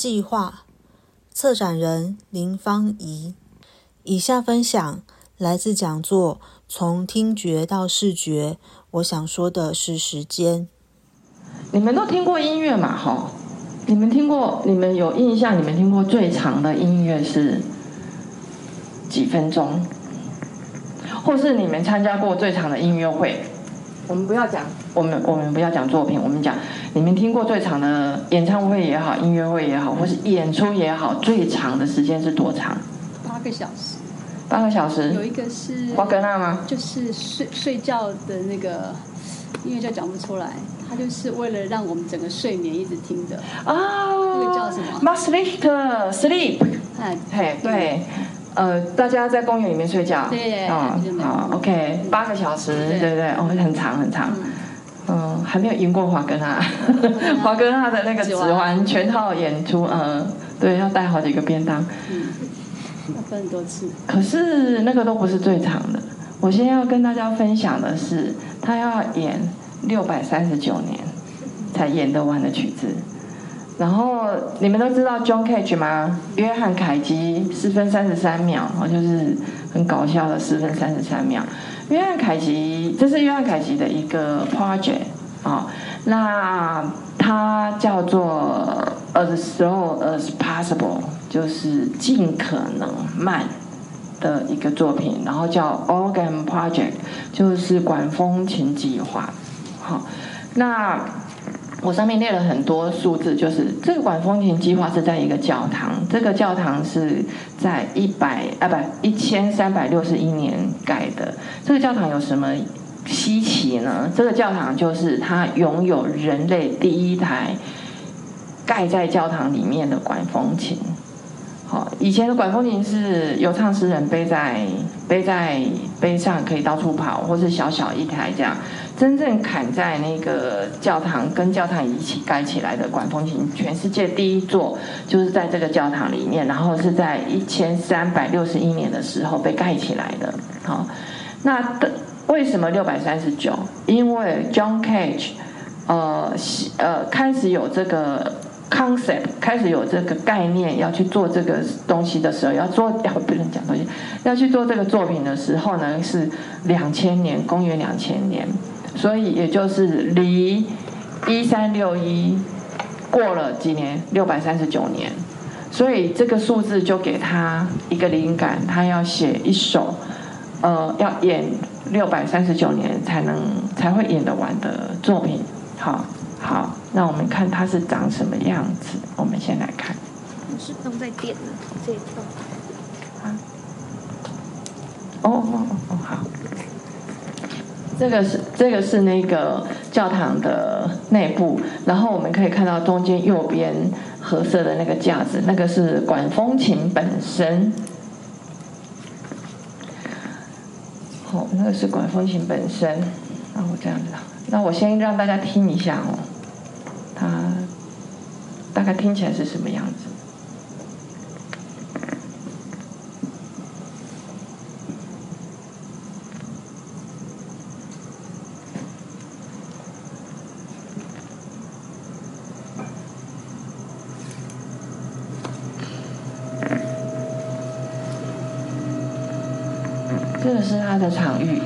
计划，策展人林芳怡。以下分享来自讲座《从听觉到视觉》，我想说的是时间。你们都听过音乐嘛？哈，你们听过？你们有印象？你们听过最长的音乐是几分钟？或是你们参加过最长的音乐会？我们不要讲，我们我们不要讲作品，我们讲你们听过最长的演唱会也好，音乐会也好，或是演出也好，最长的时间是多长？八个小时。八个小时。有一个是。瓜格纳吗？就是睡睡觉的那个音乐，就讲不出来。他就是为了让我们整个睡眠一直听着。啊。那个叫什么 m u s t lift sleep。哎，嘿，对。呃，大家在公园里面睡觉，对，好，OK，八个小时，对。不对？哦，很长很长，嗯，还没有赢过华哥纳，华哥纳。的那个指环全套演出，嗯，对，要带好几个便当，嗯，要分很多次。可是那个都不是最长的，我现在要跟大家分享的是，他要演六百三十九年才演得完的曲子。然后你们都知道 John Cage 吗？约翰凯奇四分三十三秒，哦，就是很搞笑的四分三十三秒。约翰凯奇，这是约翰凯奇的一个 project 啊，那它叫做 As Slow as Possible，就是尽可能慢的一个作品。然后叫 Organ Project，就是管风琴计划。好，那。我上面列了很多数字，就是这个管风琴计划是在一个教堂，这个教堂是在一百啊不一千三百六十一年盖的。这个教堂有什么稀奇呢？这个教堂就是它拥有人类第一台盖在教堂里面的管风琴。好，以前的管风琴是有唱诗人背在背在背上可以到处跑，或是小小一台这样。真正砍在那个教堂跟教堂一起盖起来的管风琴，全世界第一座就是在这个教堂里面，然后是在一千三百六十一年的时候被盖起来的。好，那的为什么六百三十九？因为 John Cage，呃呃，开始有这个 concept，开始有这个概念要去做这个东西的时候，要做要不能讲东西，要去做这个作品的时候呢，是两千年，公元两千年。所以也就是离一三六一过了几年，六百三十九年，所以这个数字就给他一个灵感，他要写一首，呃，要演六百三十九年才能才会演得完的作品。好，好，那我们看它是长什么样子。我们先来看。是弄在点的这一段。啊。哦哦哦，好。这个是这个是那个教堂的内部，然后我们可以看到中间右边褐色的那个架子，那个是管风琴本身。好，那个是管风琴本身。那我这样子，那我先让大家听一下哦，它大概听起来是什么样子。这个是它的场域，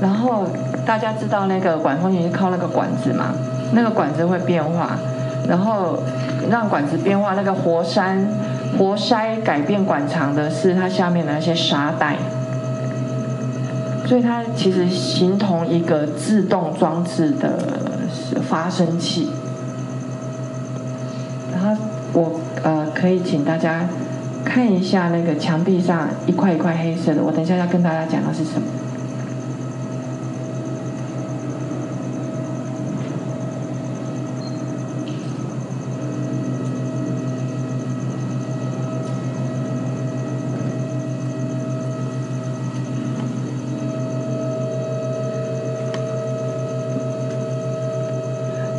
然后大家知道那个管风琴是靠那个管子嘛？那个管子会变化，然后让管子变化，那个活塞活塞改变管长的是它下面的那些沙袋，所以它其实形同一个自动装置的发声器。然后我呃可以请大家。看一下那个墙壁上一块一块黑色的，我等一下要跟大家讲的是什么。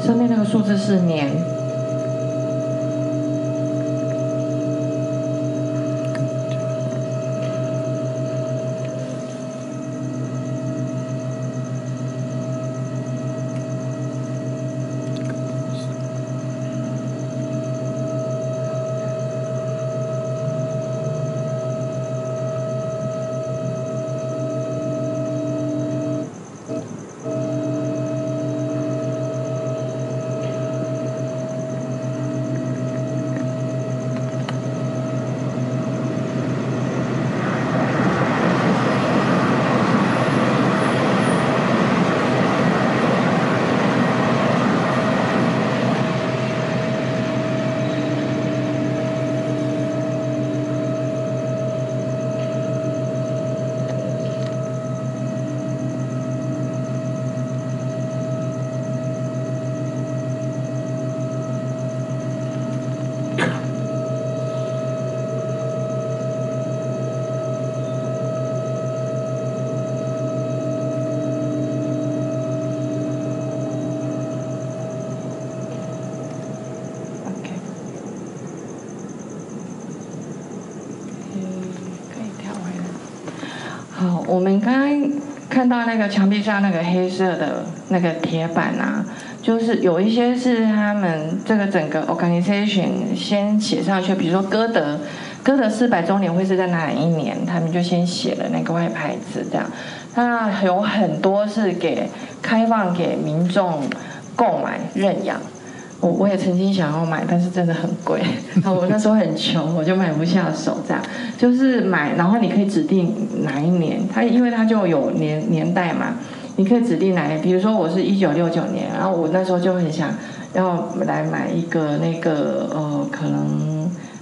上面那个数字是年。好，我们刚刚看到那个墙壁上那个黑色的那个铁板啊，就是有一些是他们这个整个 organization 先写上去，比如说歌德，歌德四百周年会是在哪一年，他们就先写了那个外牌子这样。那有很多是给开放给民众购买认养。我我也曾经想要买，但是真的很贵。然后我那时候很穷，我就买不下手。这样就是买，然后你可以指定哪一年，它因为它就有年年代嘛，你可以指定哪一年。比如说我是一九六九年，然后我那时候就很想要来买一个那个呃，可能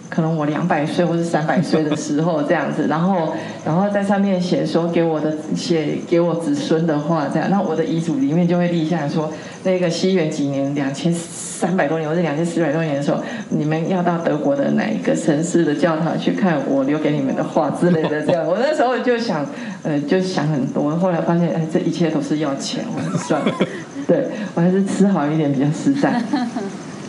可能我两百岁或是三百岁的时候这样子，然后 然后在上面写说给我的写给我子孙的话，这样，那我的遗嘱里面就会立下说那个西元几年两千。三百多年或者两千四百多年的时候，你们要到德国的哪一个城市的教堂去看我留给你们的画之类的？这样，我那时候就想，呃，就想很多。后来发现，哎，这一切都是要钱，我算了。对我还是吃好一点比较实在。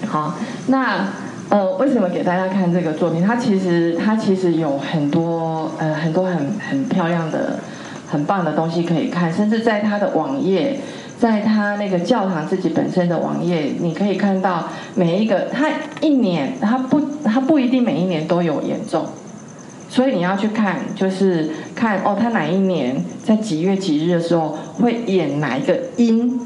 好，那呃，为什么给大家看这个作品？它其实它其实有很多呃很多很很漂亮的、很棒的东西可以看，甚至在它的网页。在他那个教堂自己本身的网页，你可以看到每一个，他一年他不他不一定每一年都有演奏，所以你要去看，就是看哦，他哪一年在几月几日的时候会演哪一个音，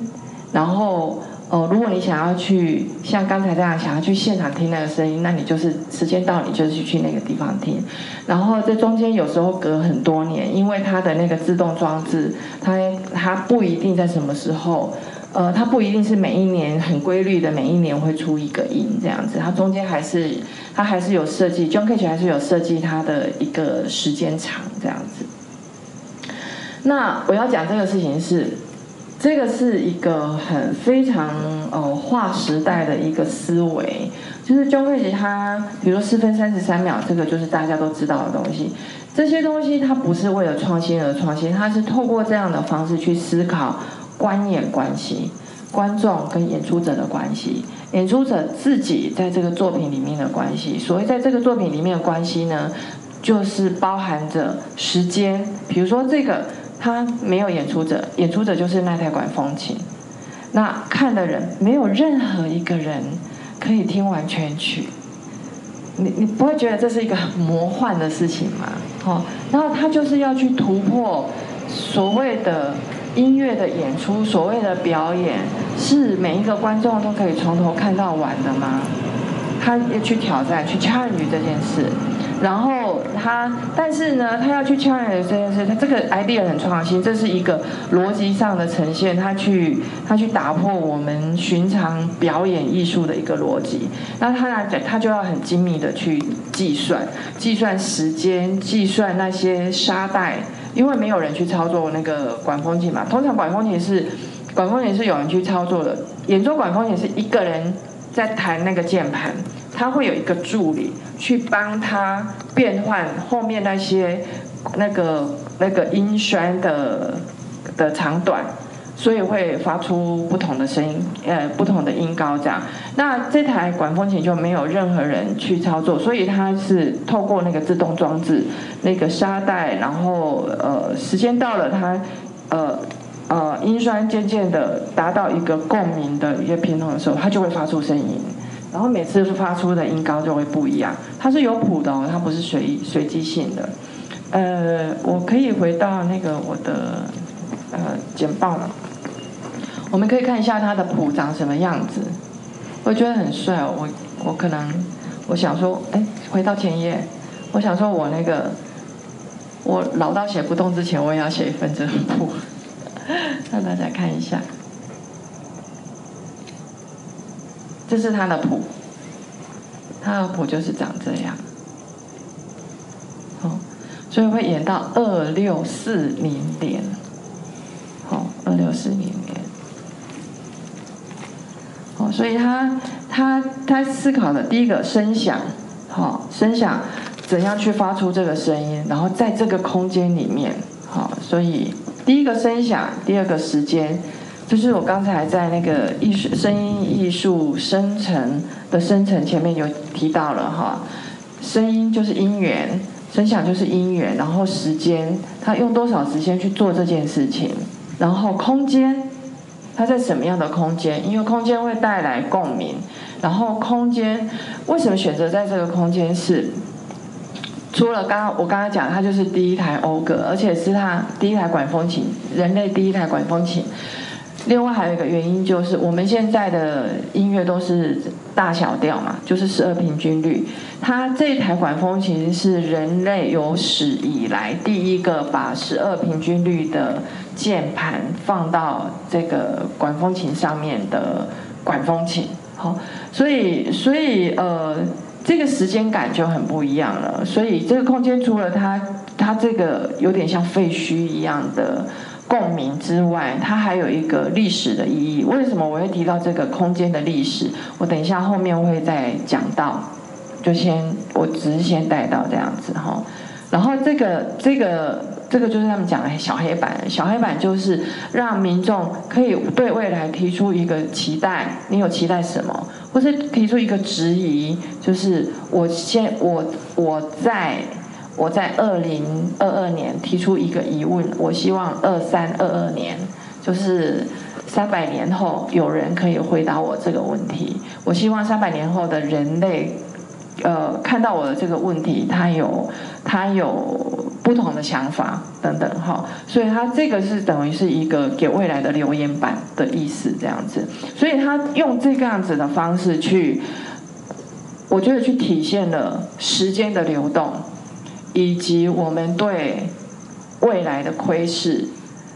然后。哦，如果你想要去像刚才这样想要去现场听那个声音，那你就是时间到，你就是去那个地方听。然后这中间有时候隔很多年，因为它的那个自动装置，它它不一定在什么时候，呃，它不一定是每一年很规律的，每一年会出一个音这样子。它中间还是它还是有设计，John Cage 还是有设计它的一个时间长这样子。那我要讲这个事情是。这个是一个很非常呃划时代的一个思维，就是钟慧吉他，比如说四分三十三秒，这个就是大家都知道的东西。这些东西它不是为了创新而创新，它是透过这样的方式去思考观演关系、观众跟演出者的关系、演出者自己在这个作品里面的关系。所谓在这个作品里面的关系呢，就是包含着时间，比如说这个。他没有演出者，演出者就是那台管风琴。那看的人没有任何一个人可以听完全曲。你你不会觉得这是一个很魔幻的事情吗？哦，然后他就是要去突破所谓的音乐的演出，所谓的表演是每一个观众都可以从头看到完的吗？他要去挑战，去参与这件事。然后他，但是呢，他要去 challenge 这件事，他这个 idea 很创新，这是一个逻辑上的呈现，他去他去打破我们寻常表演艺术的一个逻辑。那他来他就要很精密的去计算，计算时间，计算那些沙袋，因为没有人去操作那个管风琴嘛。通常管风琴是管风琴是有人去操作的，演奏管风琴是一个人在弹那个键盘。他会有一个助理去帮他变换后面那些那个那个音栓的的长短，所以会发出不同的声音，呃，不同的音高这样。那这台管风琴就没有任何人去操作，所以它是透过那个自动装置，那个沙袋，然后呃，时间到了，它呃呃音栓渐渐的达到一个共鸣的一个平衡的时候，它就会发出声音。然后每次发出的音高就会不一样，它是有谱的哦，它不是随随机性的。呃，我可以回到那个我的呃简报了，我们可以看一下它的谱长什么样子。我觉得很帅哦，我我可能我想说，哎，回到前页，我想说我那个我老到写不动之前，我也要写一份这个谱，让大家看一下。这是他的谱，他的谱就是长这样，好，所以会演到二六四零年，好，二六四零年，好，所以他他他思考的第一个声响，好，声响怎样去发出这个声音，然后在这个空间里面，好，所以第一个声响，第二个时间。就是我刚才在那个艺术声音艺术生成的生成前面有提到了哈，声音就是音源，声响就是音源，然后时间，他用多少时间去做这件事情，然后空间，他在什么样的空间？因为空间会带来共鸣，然后空间为什么选择在这个空间是？除了刚刚我刚刚讲，它就是第一台欧格，而且是它第一台管风琴，人类第一台管风琴。另外还有一个原因就是，我们现在的音乐都是大小调嘛，就是十二平均律。它这台管风琴是人类有史以来第一个把十二平均律的键盘放到这个管风琴上面的管风琴。好，所以所以呃。这个时间感就很不一样了，所以这个空间除了它它这个有点像废墟一样的共鸣之外，它还有一个历史的意义。为什么我会提到这个空间的历史？我等一下后面会再讲到，就先我只是先带到这样子哈。然后这个这个这个就是他们讲的小黑板，小黑板就是让民众可以对未来提出一个期待，你有期待什么？或是提出一个质疑，就是我先我我在我在二零二二年提出一个疑问，我希望二三二二年，就是三百年后有人可以回答我这个问题。我希望三百年后的人类，呃，看到我的这个问题，他有他有。不同的想法等等哈，所以他这个是等于是一个给未来的留言板的意思这样子，所以他用这个样子的方式去，我觉得去体现了时间的流动，以及我们对未来的窥视，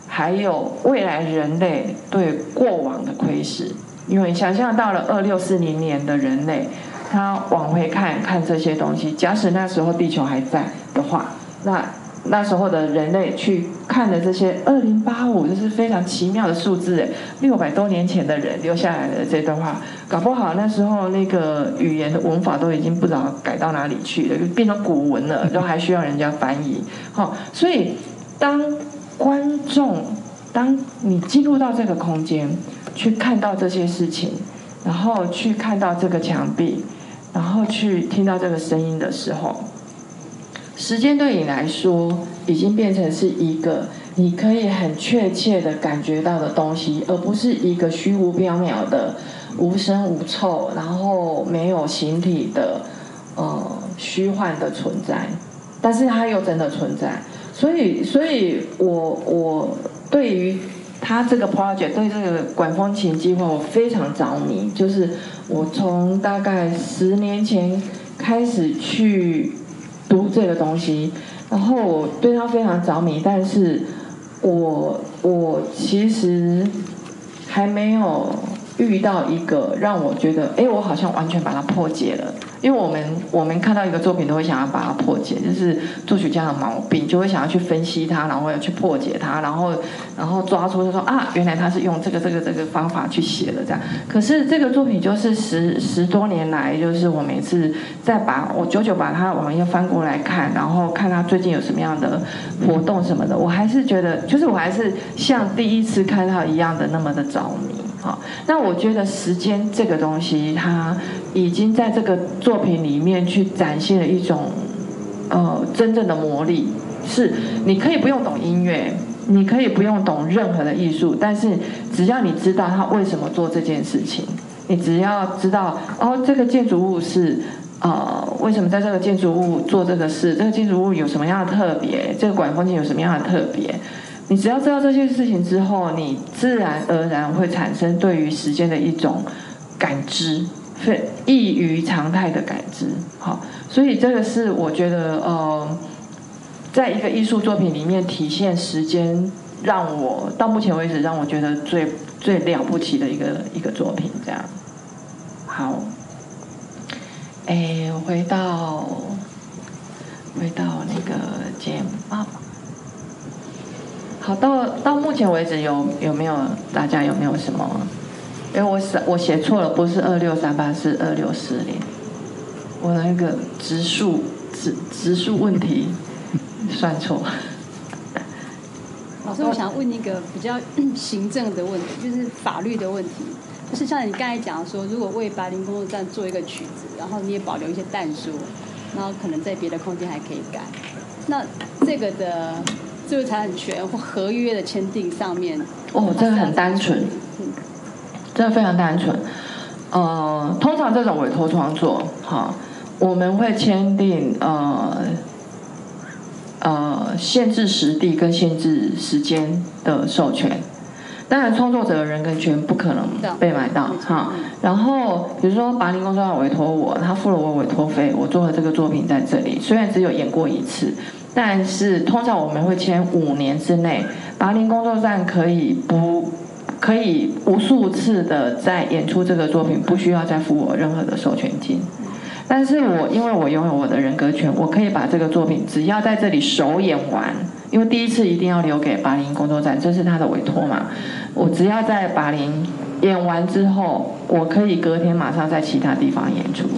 还有未来人类对过往的窥视。因为想象到了二六四零年的人类，他往回看看这些东西，假使那时候地球还在的话，那。那时候的人类去看的这些二零八五，这是非常奇妙的数字诶，六百多年前的人留下来的这段话，搞不好那时候那个语言的文法都已经不知道改到哪里去了，就变成古文了，都还需要人家翻译。好，所以当观众，当你进入到这个空间，去看到这些事情，然后去看到这个墙壁，然后去听到这个声音的时候。时间对你来说，已经变成是一个你可以很确切的感觉到的东西，而不是一个虚无缥缈的、无声无臭，然后没有形体的呃虚幻的存在。但是它又真的存在，所以，所以我我对于他这个 project，对这个管风琴计划，我非常着迷。就是我从大概十年前开始去。读这个东西，然后我对他非常着迷，但是我我其实还没有遇到一个让我觉得，哎，我好像完全把它破解了。因为我们我们看到一个作品都会想要把它破解，就是作曲家的毛病，就会想要去分析它，然后要去破解它，然后然后抓出就说啊，原来他是用这个这个这个方法去写的这样。可是这个作品就是十十多年来，就是我每次再把我久久把它网页翻过来看，然后看他最近有什么样的活动什么的，我还是觉得，就是我还是像第一次看到一样的那么的着迷。好，那我觉得时间这个东西，它已经在这个作品里面去展现了一种，呃，真正的魔力。是，你可以不用懂音乐，你可以不用懂任何的艺术，但是只要你知道他为什么做这件事情，你只要知道哦，这个建筑物是，呃，为什么在这个建筑物做这个事，这个建筑物有什么样的特别，这个管风琴有什么样的特别。你只要知道这些事情之后，你自然而然会产生对于时间的一种感知，非异于常态的感知。好，所以这个是我觉得，呃，在一个艺术作品里面体现时间，让我到目前为止让我觉得最最了不起的一个一个作品。这样，好，哎，回到回到那个节目。好，到到目前为止有有没有大家有没有什么？因为我写我写错了，不是二六三八，是二六四零。我的那个植树植植树问题 算错。老师，我想问一个比较 行政的问题，就是法律的问题，就是像你刚才讲说，如果为白林工作站做一个曲子，然后你也保留一些弹书，然后可能在别的空间还可以改。那这个的智慧财产权或合约的签订上面，哦，这个很单纯，嗯真的非常单纯。呃，通常这种委托创作，哈，我们会签订呃呃限制实地跟限制时间的授权。当然，创作者的人跟权不可能被买到哈。然后，比如说拔林工作要委托我，他付了我委托费，我做了这个作品在这里，虽然只有演过一次，但是通常我们会签五年之内，拔林工作站可以不可以无数次的在演出这个作品，不需要再付我任何的授权金。但是我因为我拥有我的人格权，我可以把这个作品只要在这里首演完，因为第一次一定要留给巴林工作站，这是他的委托嘛。我只要在巴林演完之后，我可以隔天马上在其他地方演出，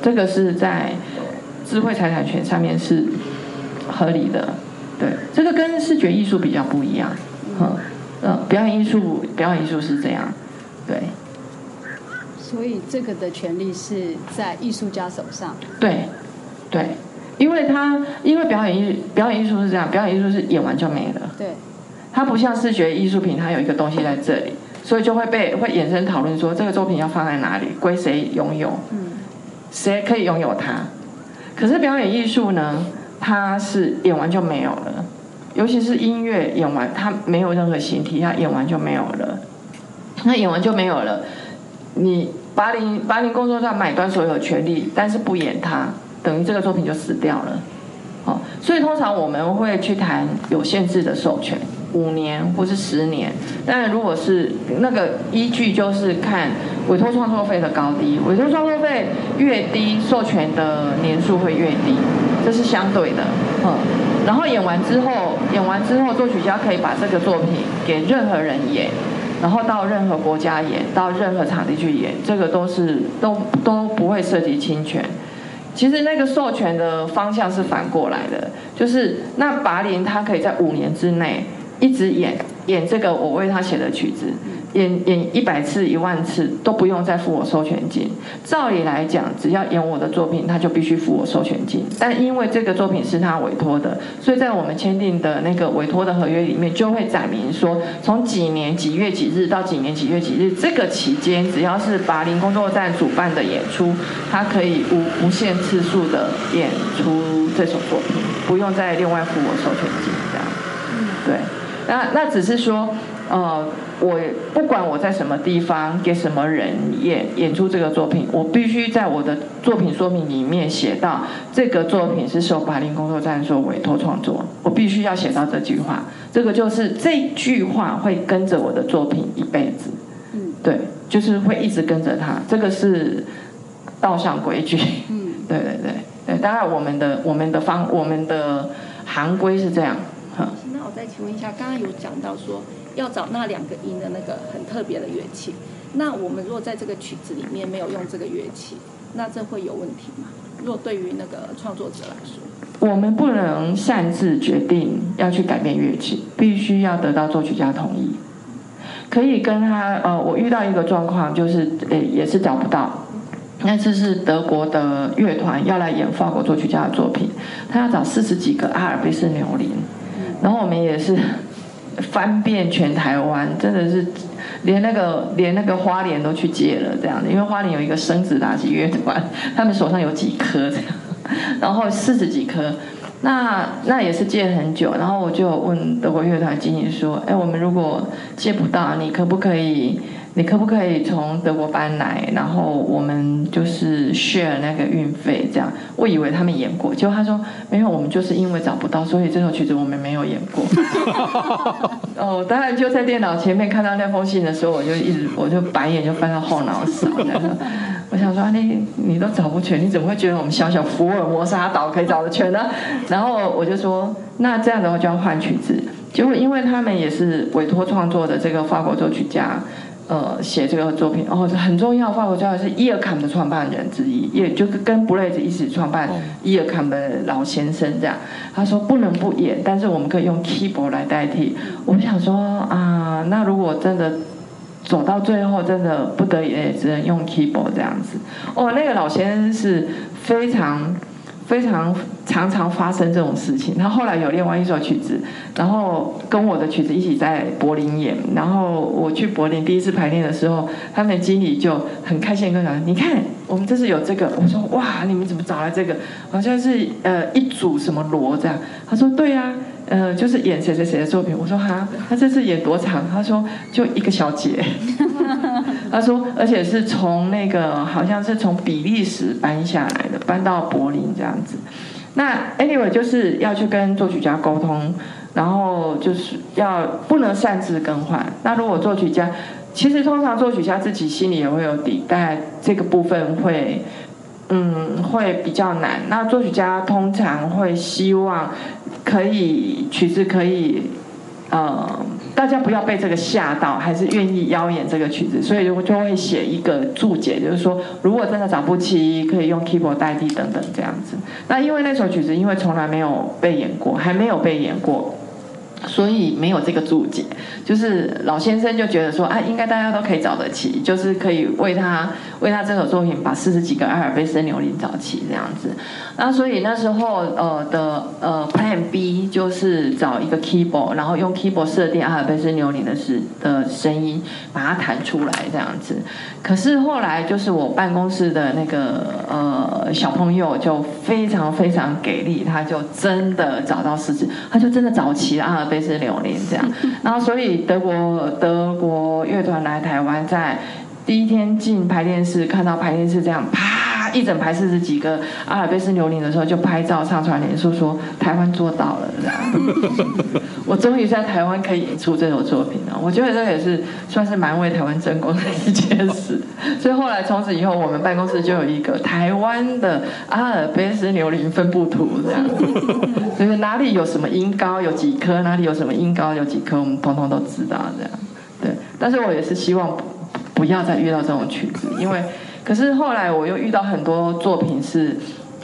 这个是在智慧财产权上面是合理的。对，这个跟视觉艺术比较不一样。嗯，呃，表演艺术，表演艺术是这样。对。所以这个的权利是在艺术家手上。对，对，因为他因为表演艺表演艺术是这样，表演艺术是演完就没了，对，它不像视觉艺术品，它有一个东西在这里，所以就会被会衍生讨论说这个作品要放在哪里，归谁拥有，嗯，谁可以拥有它。可是表演艺术呢，他是演完就没有了，尤其是音乐演完，他没有任何形体，他演完就没有了，那演完就没有了。你八零八零工作站买断所有权利，但是不演他，等于这个作品就死掉了。哦，所以通常我们会去谈有限制的授权，五年或是十年。但，如果是那个依据，就是看委托创作费的高低，委托创作费越低，授权的年数会越低，这是相对的。嗯，然后演完之后，演完之后，作曲家可以把这个作品给任何人演。然后到任何国家演，到任何场地去演，这个都是都都不会涉及侵权。其实那个授权的方向是反过来的，就是那拔林他可以在五年之内一直演演这个我为他写的曲子，演演一百次一万次都不用再付我授权金。照理来讲，只要演我的作品，他就必须付我授权金。但因为这个作品是他委托的，所以在我们签订的那个委托的合约里面，就会载明说，从几年几月几日到几年几月几日这个期间，只要是拔林工作站主办的演出，他可以无无限次数的演出这首作品，不用再另外付我授权金这样。对，那那只是说，呃，我不管我在什么地方给什么人演演出这个作品，我必须在我的作品说明里面写到这个作品是受巴林工作站所委托创作，我必须要写到这句话。这个就是这句话会跟着我的作品一辈子，嗯对，就是会一直跟着他。这个是道上规矩。嗯，对对对对，当然我们的我们的方我们的行规是这样，我再请问一下，刚刚有讲到说要找那两个音的那个很特别的乐器，那我们如果在这个曲子里面没有用这个乐器，那这会有问题吗？如果对于那个创作者来说，我们不能擅自决定要去改变乐器，必须要得到作曲家同意。可以跟他呃，我遇到一个状况，就是呃也是找不到。那次是德国的乐团要来演法国作曲家的作品，他要找四十几个阿尔卑斯牛铃，然后我们也是 翻遍全台湾，真的是连那个连那个花莲都去借了这样的，因为花莲有一个生子打击乐团，他们手上有几颗这样，然后四十几颗。那那也是借很久，然后我就问德国乐团经理说：“哎，我们如果借不到，你可不可以？你可不可以从德国搬来？然后我们就是 share 那个运费这样。”我以为他们演过，结果他说：“没有，我们就是因为找不到，所以这首曲子我们没有演过。”哦，当然就在电脑前面看到那封信的时候，我就一直我就白眼就翻到后脑勺，我想说，啊你你都找不全，你怎么会觉得我们小小福尔摩沙岛可以找得全呢？然后我就说，那这样的话就要换曲子。结果因为他们也是委托创作的这个法国作曲家，呃，写这个作品，哦，很重要，法国作曲家是伊尔坎的创办人之一，也就跟布雷兹一起创办伊尔坎的老先生这样。他说不能不演，但是我们可以用 keyboard 来代替。我想说啊，那如果真的。走到最后，真的不得已也只能用 keyboard 这样子。哦，那个老先生是非常非常常常发生这种事情。他后来有另外一首曲子，然后跟我的曲子一起在柏林演。然后我去柏林第一次排练的时候，他们的经理就很开心跟我讲：“你看，我们这是有这个。”我说：“哇，你们怎么找来这个？好像是呃一组什么锣这样。”他说：“对呀。”呃，就是演谁谁谁的作品，我说哈，他这次演多长？他说就一个小节。他说，而且是从那个好像是从比利时搬下来的，搬到柏林这样子。那 anyway 就是要去跟作曲家沟通，然后就是要不能擅自更换。那如果作曲家，其实通常作曲家自己心里也会有底，但这个部分会嗯会比较难。那作曲家通常会希望。可以曲子可以，呃，大家不要被这个吓到，还是愿意邀演这个曲子，所以我就会写一个注解，就是说，如果真的找不齐，可以用 keyboard 代替等等这样子。那因为那首曲子因为从来没有被演过，还没有被演过。所以没有这个注解，就是老先生就觉得说，啊，应该大家都可以找得起，就是可以为他为他这首作品把四十几个阿尔卑斯牛铃找齐这样子。那所以那时候呃的呃 Plan B 就是找一个 keyboard，然后用 keyboard 设定阿尔卑斯牛铃的是的声音，把它弹出来这样子。可是后来就是我办公室的那个呃小朋友就非常非常给力，他就真的找到四十，他就真的找齐了阿尔。贝斯柳林这样，然后所以德国德国乐团来台湾，在第一天进排练室，看到排练室这样啪。一整排四十几个阿尔卑斯牛铃的时候，就拍照上传脸书说台湾做到了，这样。我终于在台湾可以演出这首作品了。我觉得这也是算是蛮为台湾争光的一件事。所以后来从此以后，我们办公室就有一个台湾的阿尔卑斯牛铃分布图，这样。就是哪里有什么音高有几颗，哪里有什么音高有几颗，我们通通都知道这样。对，但是我也是希望不要再遇到这种曲子，因为。可是后来我又遇到很多作品是，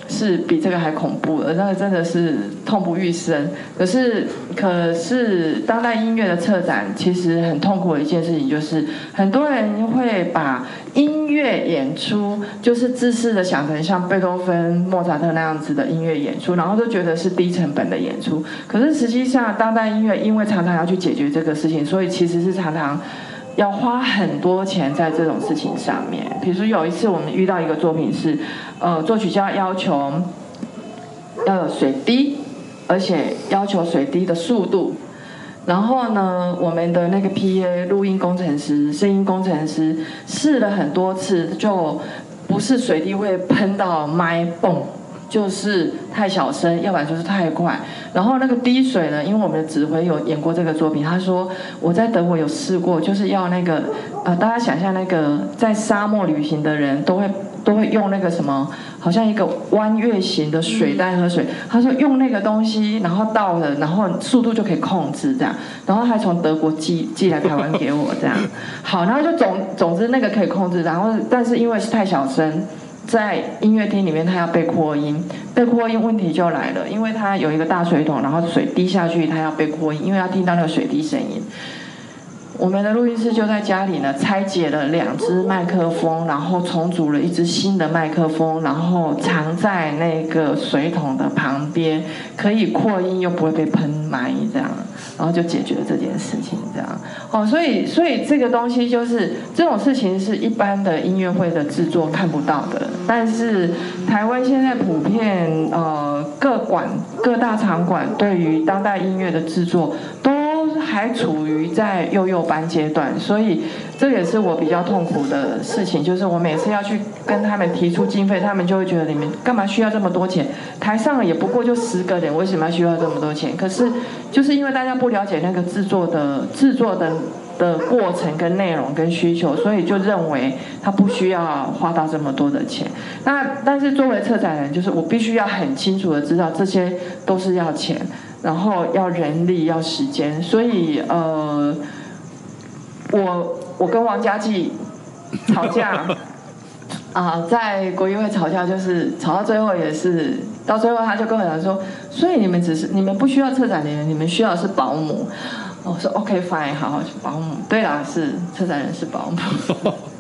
是比这个还恐怖的，那个真的是痛不欲生。可是，可是当代音乐的策展其实很痛苦的一件事情，就是很多人会把音乐演出就是自私的想成像贝多芬、莫扎特那样子的音乐演出，然后都觉得是低成本的演出。可是实际上，当代音乐因为常常要去解决这个事情，所以其实是常常。要花很多钱在这种事情上面，比如说有一次我们遇到一个作品是，呃，作曲家要求要有水滴，而且要求水滴的速度，然后呢，我们的那个 PA 录音工程师、声音工程师试了很多次，就不是水滴会喷到麦泵。就是太小声，要不然就是太快。然后那个滴水呢，因为我们的指挥有演过这个作品，他说我在德国有试过，就是要那个呃，大家想象那个在沙漠旅行的人都会都会用那个什么，好像一个弯月形的水袋喝水。他说用那个东西，然后倒了，然后速度就可以控制这样。然后还从德国寄寄来台湾给我这样。好，然后就总总之那个可以控制，然后但是因为是太小声。在音乐厅里面，他要被扩音，被扩音问题就来了，因为他有一个大水桶，然后水滴下去，他要被扩音，因为要听到那个水滴声音。我们的录音室就在家里呢，拆解了两只麦克风，然后重组了一只新的麦克风，然后藏在那个水桶的旁边，可以扩音又不会被喷麦，这样，然后就解决了这件事情，这样。哦，所以，所以这个东西就是这种事情是一般的音乐会的制作看不到的，但是台湾现在普遍呃各馆各大场馆对于当代音乐的制作都。还处于在幼幼班阶段，所以这也是我比较痛苦的事情。就是我每次要去跟他们提出经费，他们就会觉得你们干嘛需要这么多钱？台上也不过就十个人，为什么要需要这么多钱？可是就是因为大家不了解那个制作的制作的的过程跟内容跟需求，所以就认为他不需要花到这么多的钱。那但是作为策展人，就是我必须要很清楚的知道这些都是要钱。然后要人力要时间，所以呃，我我跟王家骥吵架 啊，在国议会吵架，就是吵到最后也是，到最后他就跟我讲说，所以你们只是你们不需要策展人，你们需要的是保姆。我说 OK fine，好，保姆。对啦，是策展人是保姆。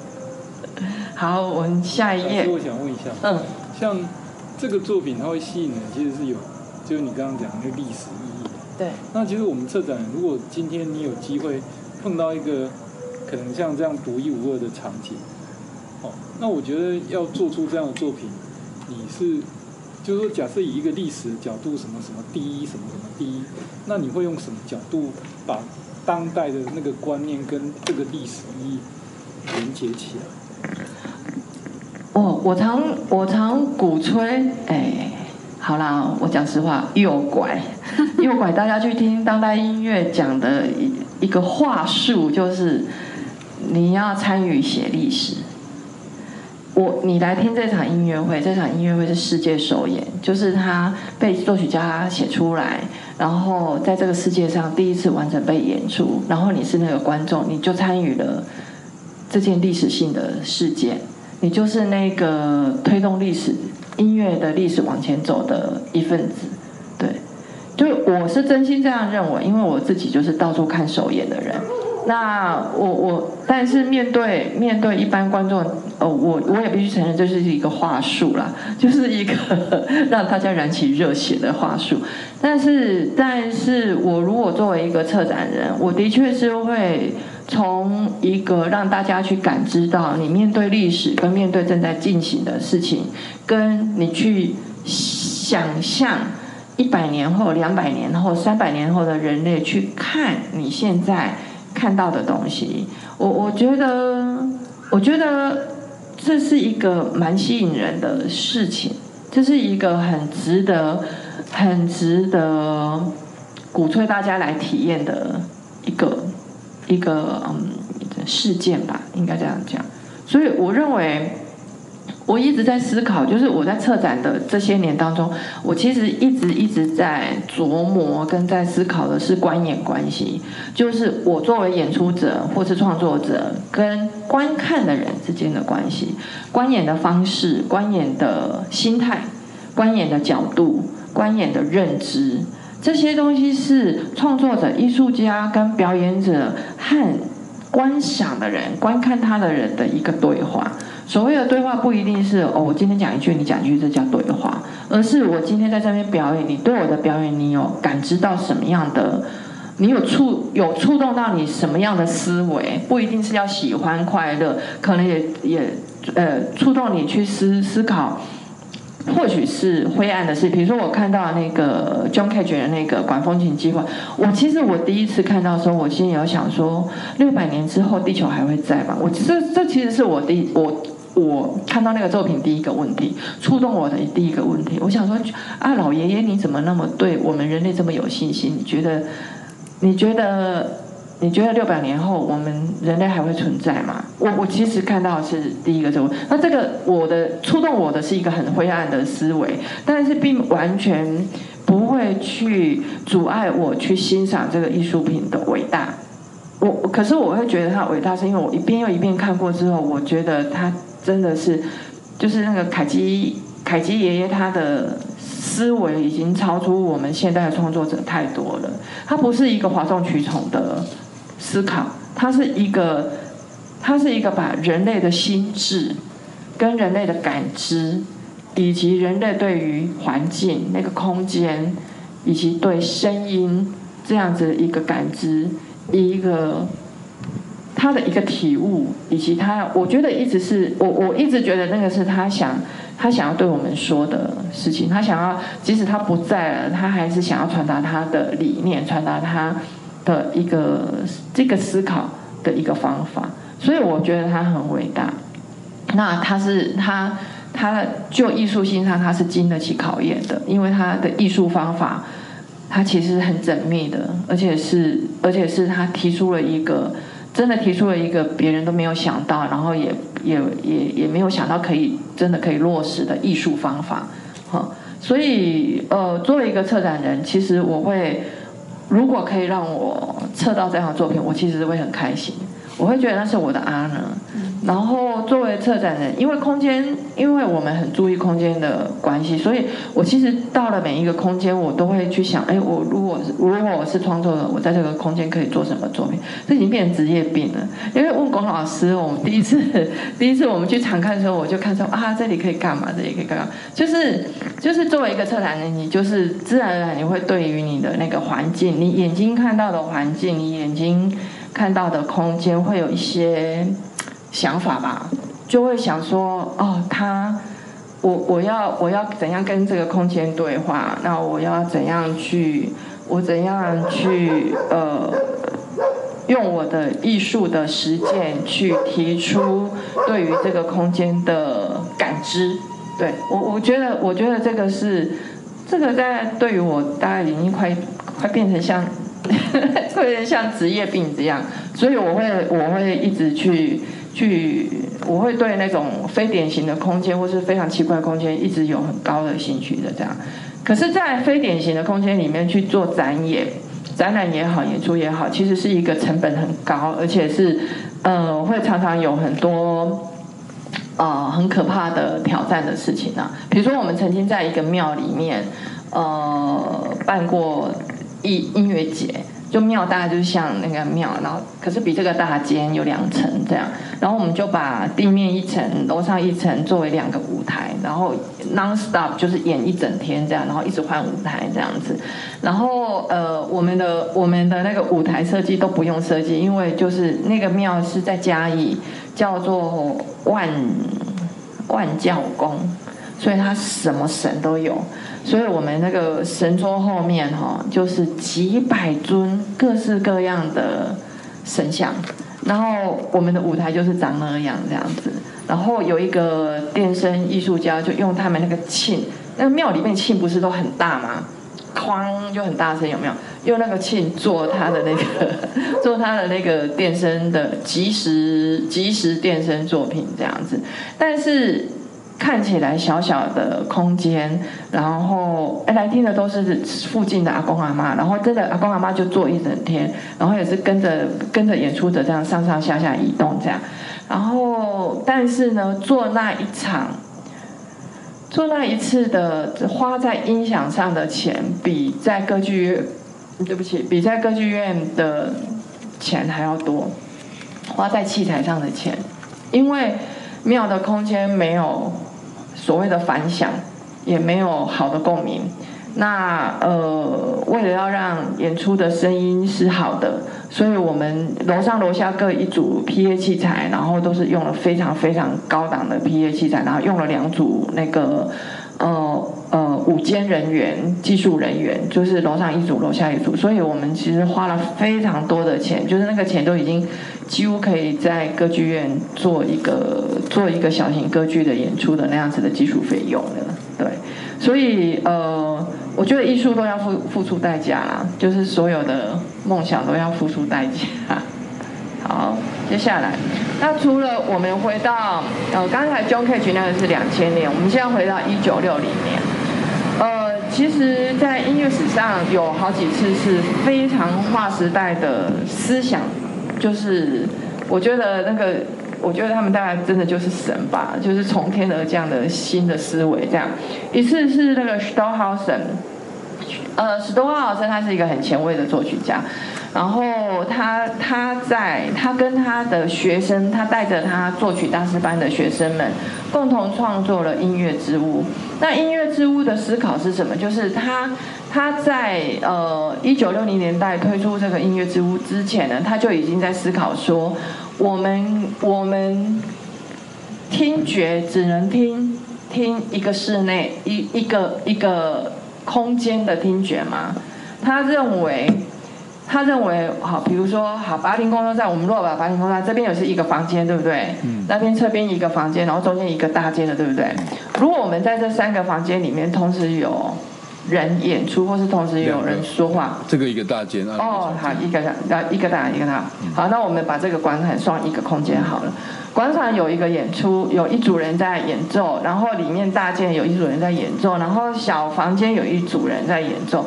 好，我们下一页。我想问一下，嗯，像。这个作品它会吸引人，其实是有，就是你刚刚讲的那个历史意义。对。那其实我们策展，如果今天你有机会碰到一个可能像这样独一无二的场景，哦，那我觉得要做出这样的作品，你是，就是说，假设以一个历史的角度，什么什么第一，什么什么第一，那你会用什么角度把当代的那个观念跟这个历史意义连接起来？哦，我常我常鼓吹，哎，好啦，我讲实话，诱拐，诱拐大家去听当代音乐讲的一一个话术，就是你要参与写历史。我你来听这场音乐会，这场音乐会是世界首演，就是他被作曲家写出来，然后在这个世界上第一次完整被演出，然后你是那个观众，你就参与了这件历史性的事件。你就是那个推动历史音乐的历史往前走的一份子，对，就我是真心这样认为，因为我自己就是到处看首演的人。那我我，但是面对面对一般观众，哦，我我也必须承认，这是一个话术啦，就是一个 让大家燃起热血的话术。但是，但是我如果作为一个策展人，我的确是会。从一个让大家去感知到你面对历史跟面对正在进行的事情，跟你去想象一百年后、两百年后、三百年后的人类去看你现在看到的东西，我我觉得，我觉得这是一个蛮吸引人的事情，这是一个很值得、很值得鼓吹大家来体验的一个。一个嗯事件吧，应该这样讲。所以我认为，我一直在思考，就是我在策展的这些年当中，我其实一直一直在琢磨跟在思考的是观演关系，就是我作为演出者或是创作者跟观看的人之间的关系，观演的方式、观演的心态、观演的角度、观演的认知。这些东西是创作者、艺术家跟表演者和观赏的人、观看他的人的一个对话。所谓的对话，不一定是哦，我今天讲一句，你讲一句，这叫对话，而是我今天在这边表演，你对我的表演，你有感知到什么样的？你有触有触动到你什么样的思维？不一定是要喜欢快乐，可能也也呃触动你去思思考。或许是灰暗的事，比如说我看到那个 John Cage 的那个管风琴计划，我其实我第一次看到的时候，我心里有想说，六百年之后地球还会在吗？我这这其实是我第我我看到那个作品第一个问题，触动我的第一个问题。我想说啊，老爷爷你怎么那么对我们人类这么有信心？你觉得你觉得？你觉得六百年后我们人类还会存在吗？我我其实看到是第一个这个，那这个我的触动我的是一个很灰暗的思维，但是并完全不会去阻碍我去欣赏这个艺术品的伟大。我可是我会觉得它伟大，是因为我一遍又一遍看过之后，我觉得它真的是就是那个凯基凯基爷爷他的。思维已经超出我们现代的创作者太多了。它不是一个哗众取宠的思考，它是一个，它是一个把人类的心智、跟人类的感知，以及人类对于环境那个空间，以及对声音这样子一个感知，一个他的一个体悟，以及他，我觉得一直是我我一直觉得那个是他想。他想要对我们说的事情，他想要，即使他不在了，他还是想要传达他的理念，传达他的一个这个思考的一个方法。所以我觉得他很伟大。那他是他他就艺术性上他是经得起考验的，因为他的艺术方法，他其实很缜密的，而且是而且是他提出了一个。真的提出了一个别人都没有想到，然后也也也也没有想到可以真的可以落实的艺术方法，哈。所以呃，作为一个策展人，其实我会如果可以让我测到这样的作品，我其实会很开心。我会觉得那是我的阿呢。然后作为策展人，因为空间，因为我们很注意空间的关系，所以我其实到了每一个空间，我都会去想，哎，我如果如果我是创作者，我在这个空间可以做什么作品？这已经变成职业病了。因为问龚老师，我们第一次 第一次我们去常看的时候，我就看说啊，这里可以干嘛？这里可以干嘛？就是就是作为一个策展人，你就是自然而然你会对于你的那个环境，你眼睛看到的环境，你眼睛看到的空间，会有一些。想法吧，就会想说，哦，他，我我要我要怎样跟这个空间对话？那我要怎样去，我怎样去呃，用我的艺术的实践去提出对于这个空间的感知？对我，我觉得，我觉得这个是这个在对于我大概已经快快变成像，会像职业病这样，所以我会我会一直去。去，我会对那种非典型的空间或是非常奇怪的空间一直有很高的兴趣的这样。可是，在非典型的空间里面去做展演、展览也好、演出也好，其实是一个成本很高，而且是呃会常常有很多呃很可怕的挑战的事情啊。比如说，我们曾经在一个庙里面呃办过音音乐节。就庙大概就是像那个庙，然后可是比这个大间有两层这样，然后我们就把地面一层、楼上一层作为两个舞台，然后 non stop 就是演一整天这样，然后一直换舞台这样子，然后呃我们的我们的那个舞台设计都不用设计，因为就是那个庙是在嘉义，叫做万万教宫，所以它什么神都有。所以我们那个神桌后面哈，就是几百尊各式各样的神像，然后我们的舞台就是长那样这样子，然后有一个电声艺术家就用他们那个磬，那个庙里面磬不是都很大吗？哐就很大声，有没有？用那个磬做他的那个做他的那个电声的即时即时电声作品这样子，但是。看起来小小的空间，然后哎来听的都是附近的阿公阿妈，然后真的阿公阿妈就坐一整天，然后也是跟着跟着演出者这样上上下下移动这样，然后但是呢，做那一场，做那一次的花在音响上的钱，比在歌剧院，对不起，比在歌剧院的钱还要多，花在器材上的钱，因为庙的空间没有。所谓的反响也没有好的共鸣。那呃，为了要让演出的声音是好的，所以我们楼上楼下各一组 PA 器材，然后都是用了非常非常高档的 PA 器材，然后用了两组那个呃呃午间人员、技术人员，就是楼上一组，楼下一组。所以我们其实花了非常多的钱，就是那个钱都已经。几乎可以在歌剧院做一个做一个小型歌剧的演出的那样子的基础费用了，对，所以呃，我觉得艺术都要付付出代价啦，就是所有的梦想都要付出代价。好，接下来，那除了我们回到呃刚才 John Cage 那个是两千年，我们现在回到一九六零年，呃，其实，在音乐史上有好几次是非常划时代的思想。就是我觉得那个，我觉得他们大概真的就是神吧，就是从天而降的新的思维这样。一次是那个 Stockhausen，呃，Stockhausen 他是一个很前卫的作曲家，然后他他在他跟他的学生，他带着他作曲大师班的学生们共同创作了音乐之屋。那音乐之屋的思考是什么？就是他。他在呃一九六零年代推出这个音乐之屋之前呢，他就已经在思考说，我们我们听觉只能听听一个室内一一个一个空间的听觉吗？他认为他认为好，比如说好，八零公车站，我们如果把八零公车站这边也是一个房间，对不对？嗯。那边侧边一个房间，然后中间一个大间的，对不对？如果我们在这三个房间里面同时有。人演出，或是同时有人说话，这个一个大间啊。哦，好，一个大，一个大，一个大。好，那我们把这个广场算一个空间好了。广场有一个演出，有一组人在演奏，然后里面大间有一组人在演奏，然后小房间有一组人在演奏，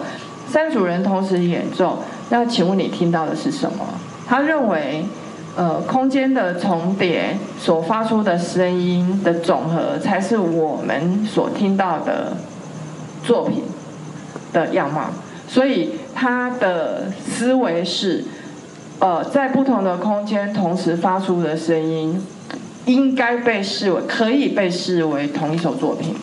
三组人同时演奏。那请问你听到的是什么？他认为，呃空间的重叠所发出的声音的总和，才是我们所听到的作品的样貌。所以他的思维是，呃，在不同的空间同时发出的声音，应该被视为可以被视为同一首作品。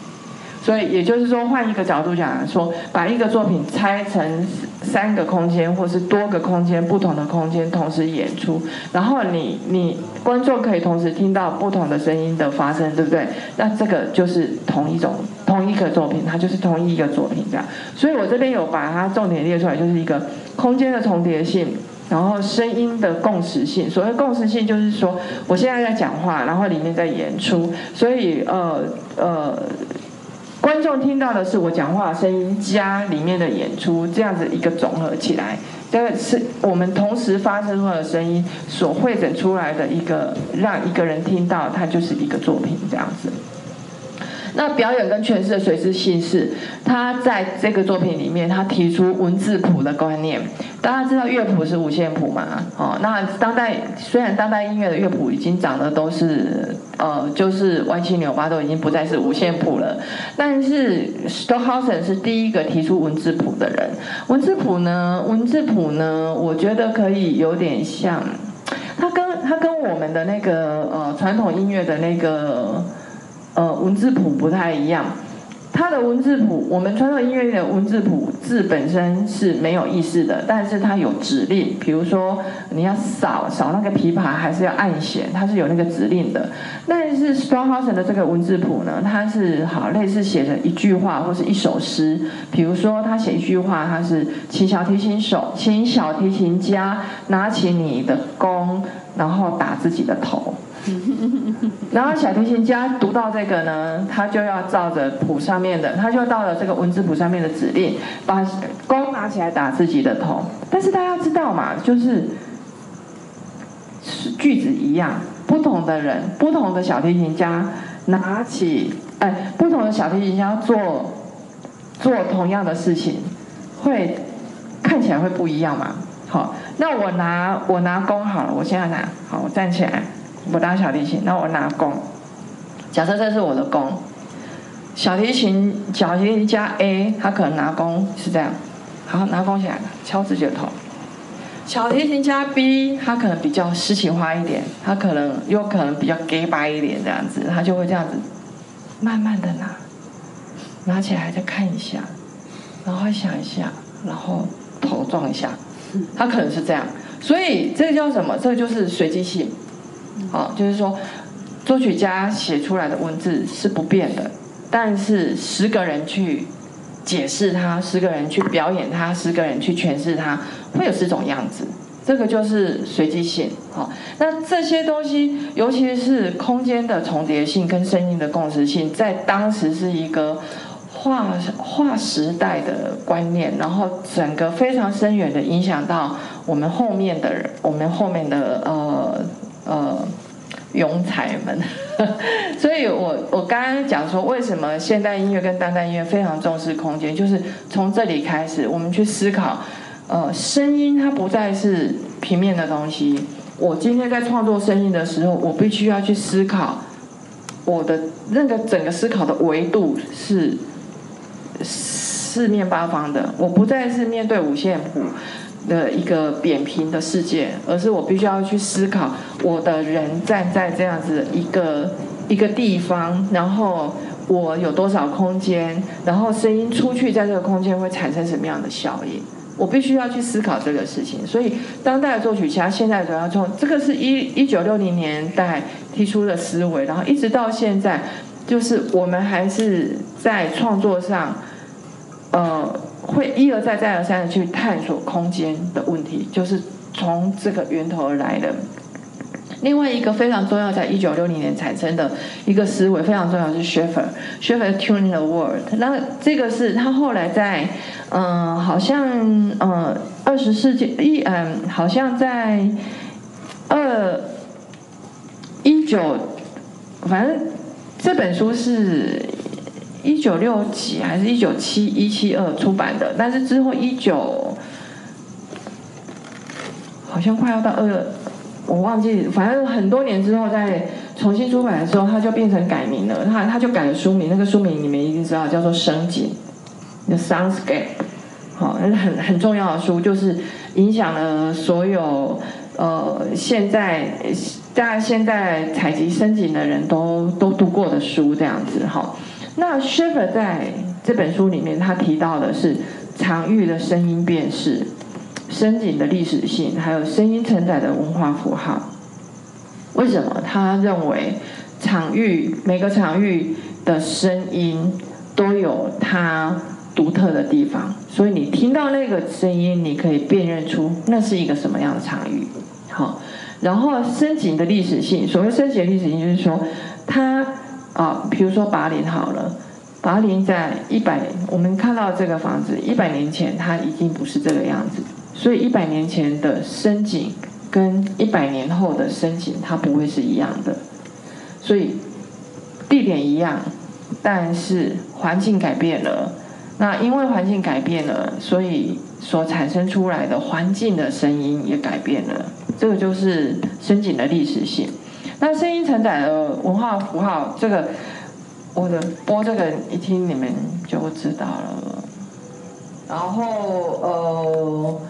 所以也就是说，换一个角度讲，说把一个作品拆成三个空间，或是多个空间，不同的空间同时演出，然后你你观众可以同时听到不同的声音的发生，对不对？那这个就是同一种同一个作品，它就是同一个作品这样。所以我这边有把它重点列出来，就是一个空间的重叠性，然后声音的共识性。所谓共识性，就是说我现在在讲话，然后里面在演出，所以呃呃。观众听到的是我讲话的声音加里面的演出，这样子一个总合起来，这个是我们同时发生出的声音所汇整出来的一个，让一个人听到，它就是一个作品这样子。那表演跟诠释的随之性是，他在这个作品里面，他提出文字谱的观念。大家知道乐谱是五线谱嘛？哦，那当代虽然当代音乐的乐谱已经长得都是呃，就是歪七扭八，都已经不再是五线谱了。但是 Stockhausen 是第一个提出文字谱的人。文字谱呢，文字谱呢，我觉得可以有点像，它跟它跟我们的那个呃传统音乐的那个。呃，文字谱不太一样。它的文字谱，我们传统音乐的文字谱字本身是没有意思的，但是它有指令。比如说，你要扫扫那个琵琶，还是要按弦，它是有那个指令的。但是 Stockhausen 的这个文字谱呢，它是好类似写的一句话或是一首诗。比如说，他写一句话，他是请小提琴手，请小提琴家拿起你的弓，然后打自己的头。然后小提琴家读到这个呢，他就要照着谱上面的，他就到了这个文字谱上面的指令，把弓拿起来打自己的头。但是大家知道嘛，就是句子一样，不同的人，不同的小提琴家拿起，哎，不同的小提琴家做做同样的事情，会看起来会不一样嘛？好，那我拿我拿弓好了，我现在拿，好，我站起来。我打小提琴，那我拿弓。假设这是我的弓，小提琴小提琴加 A，他可能拿弓是这样，好拿弓起来敲自己的头。小提琴加 B，他可能比较诗情画一点，他可能又可能比较 gay 白一点这样子，他就会这样子，慢慢的拿，拿起来再看一下，然后想一下，然后头撞一下，他可能是这样。所以这个叫什么？这个就是随机性。好，就是说，作曲家写出来的文字是不变的，但是十个人去解释它，十个人去表演它，十个人去诠释它，会有十种样子。这个就是随机性。好，那这些东西，尤其是空间的重叠性跟声音的共识性，在当时是一个划划时代的观念，然后整个非常深远的影响到我们后面的人，我们后面的呃。呃，庸才们，所以我我刚刚讲说，为什么现代音乐跟当代音乐非常重视空间，就是从这里开始，我们去思考，呃，声音它不再是平面的东西。我今天在创作声音的时候，我必须要去思考，我的那个整个思考的维度是四面八方的，我不再是面对五线谱。的一个扁平的世界，而是我必须要去思考，我的人站在这样子一个一个地方，然后我有多少空间，然后声音出去在这个空间会产生什么样的效应，我必须要去思考这个事情。所以，当代作曲家现在主要从这个是一一九六零年代提出的思维，然后一直到现在，就是我们还是在创作上，呃。会一而再、再而三的去探索空间的问题，就是从这个源头而来的。另外一个非常重要，在一九六零年产生的一个思维非常重要，是 Schaffer，Schaffer tuning the world。那这个是他后来在嗯，好像嗯，二十世纪一嗯，好像在二一九，反正这本书是。一九六几还是一九七一七二出版的，但是之后一九好像快要到二我忘记，反正很多年之后再重新出版的时候，它就变成改名了。它它就改了书名，那个书名你们一定知道，叫做《声景》The Soundscape。好，那是很很重要的书，就是影响了所有呃现在大家现在采集声景的人都都读过的书这样子。好，那 Schiffer 在这本书里面，他提到的是场域的声音辨识。声景的历史性，还有声音承载的文化符号。为什么他认为场域每个场域的声音都有它独特的地方？所以你听到那个声音，你可以辨认出那是一个什么样的场域。好，然后声景的历史性，所谓声景历史性，就是说它啊，比如说巴林好了，巴林在一百，我们看到这个房子一百年前，它已经不是这个样子。所以一百年前的深景跟一百年后的深景，它不会是一样的。所以地点一样，但是环境改变了。那因为环境改变了，所以所产生出来的环境的声音也改变了。这个就是深景的历史性。那声音承载的文化符号，这个我的播这个一听你们就知道了。然后呃。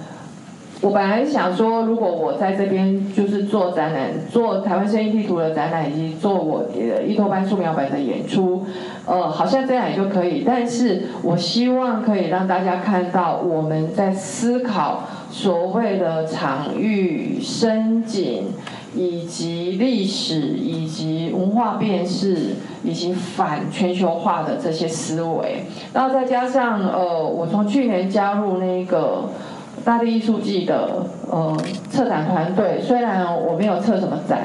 我本来想说，如果我在这边就是做展览，做台湾声音地图的展览，以及做我的伊托班素描本的演出，呃，好像这样也就可以。但是我希望可以让大家看到我们在思考所谓的场域、深景，以及历史，以及文化辨识，以及反全球化的这些思维。然后再加上呃，我从去年加入那个。大地艺术季的呃策展团队，虽然我没有策什么展，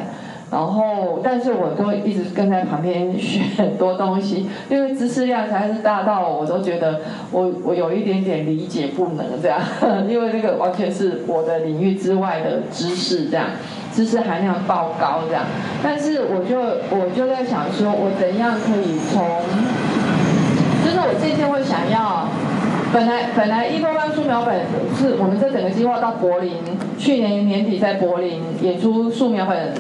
然后但是我都一直跟在旁边学很多东西，因为知识量才是大到我都觉得我我有一点点理解不能这样，因为这个完全是我的领域之外的知识这样，知识含量爆高这样，但是我就我就在想说，我怎样可以从，就是我渐渐会想要。本来本来一多班素描本是我们这整个计划到柏林，去年年底在柏林演出素描本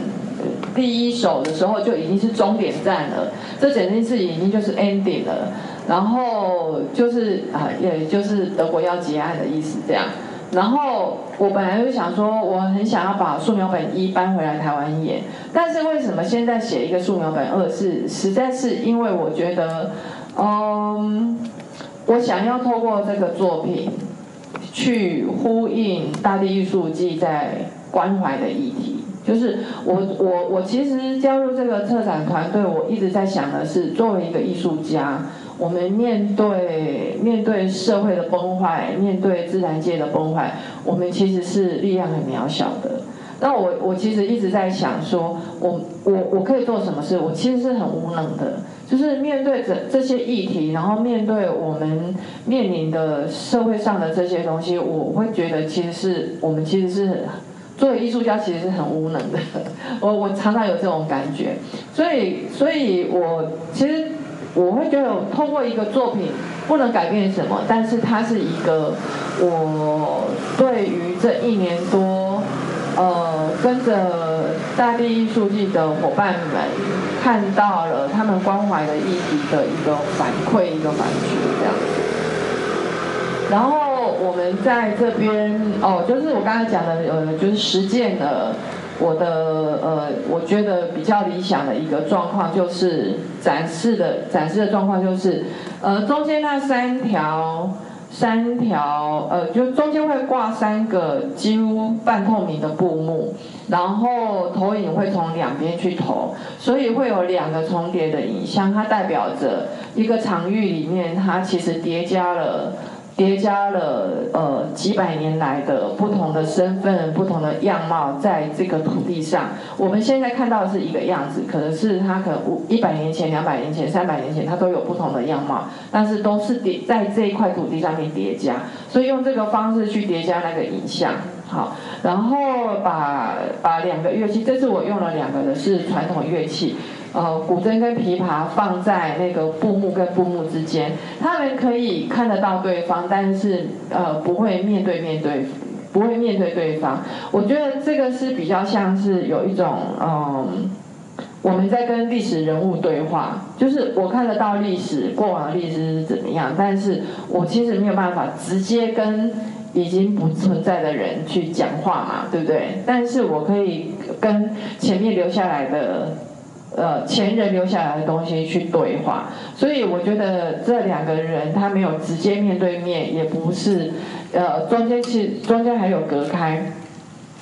第一首的时候就已经是终点站了，这整件事已经就是 ending 了，然后就是啊，也就是德国要结案的意思这样。然后我本来就想说，我很想要把素描本一搬回来台湾演，但是为什么现在写一个素描本二是实在是因为我觉得，嗯。我想要透过这个作品，去呼应大地艺术季在关怀的议题。就是我我我其实加入这个策展团队，我一直在想的是，作为一个艺术家，我们面对面对社会的崩坏，面对自然界的崩坏，我们其实是力量很渺小的。那我我其实一直在想，说我我我可以做什么事？我其实是很无能的，就是面对这这些议题，然后面对我们面临的社会上的这些东西，我会觉得其实是我们其实是作为艺术家，其实是很无能的。我我常常有这种感觉，所以所以我其实我会觉得，通过一个作品不能改变什么，但是它是一个我对于这一年多。呃，跟着大地艺术季的伙伴们看到了他们关怀的议题的一个反馈，一个反馈这样。然后我们在这边哦，就是我刚才讲的，呃，就是实践的我的呃，我觉得比较理想的一个状况，就是展示的展示的状况，就是呃，中间那三条。三条，呃，就中间会挂三个几乎半透明的布幕，然后投影会从两边去投，所以会有两个重叠的影像，它代表着一个场域里面，它其实叠加了。叠加了呃几百年来的不同的身份、不同的样貌，在这个土地上，我们现在看到的是一个样子，可能是它可能一百年前、两百年前、三百年前，它都有不同的样貌，但是都是叠在这一块土地上面叠加，所以用这个方式去叠加那个影像，好，然后把把两个乐器，这次我用了两个的是传统乐器。呃，古筝跟琵琶放在那个布幕跟布幕之间，他们可以看得到对方，但是呃不会面对面对，不会面对对方。我觉得这个是比较像是有一种嗯。我们在跟历史人物对话，就是我看得到历史过往的历史是怎么样，但是我其实没有办法直接跟已经不存在的人去讲话嘛，对不对？但是我可以跟前面留下来的，呃，前人留下来的东西去对话。所以我觉得这两个人他没有直接面对面，也不是，呃，中间是中间还有隔开，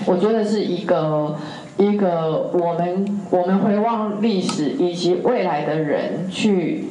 我觉得是一个。一个我们我们回望历史以及未来的人去，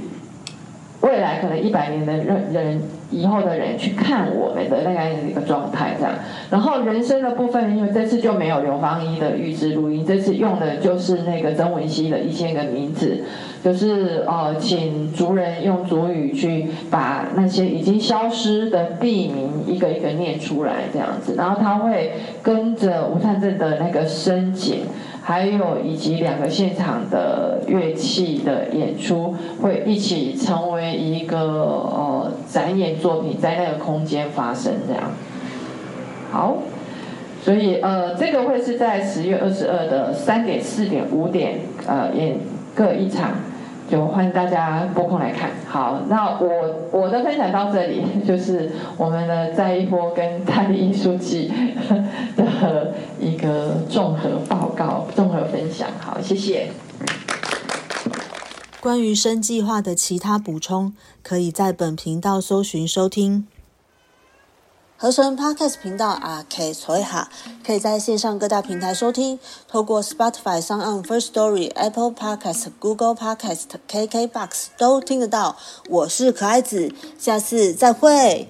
未来可能一百年的人人以后的人去看我们的那样一个状态这样，然后人生的部分，因为这次就没有刘芳一的预知录音，这次用的就是那个曾文熙的一千个名字。就是呃，请族人用族语去把那些已经消失的地名一个一个念出来，这样子。然后他会跟着吴灿正的那个声景，还有以及两个现场的乐器的演出，会一起成为一个呃展演作品，在那个空间发生这样。好，所以呃，这个会是在十月二十二的三点、四点、五点呃演各一场。就欢迎大家拨空来看。好，那我我的分享到这里，就是我们的在一波跟大力艺术记的一个综合报告、综合分享。好，谢谢。关于生计划的其他补充，可以在本频道搜寻收听。合成 Podcast 频道啊，可以随哈，可以在线上各大平台收听，透过 Spotify、s o n First Story、Apple Podcast、Google Podcast、KKBox 都听得到。我是可爱子，下次再会。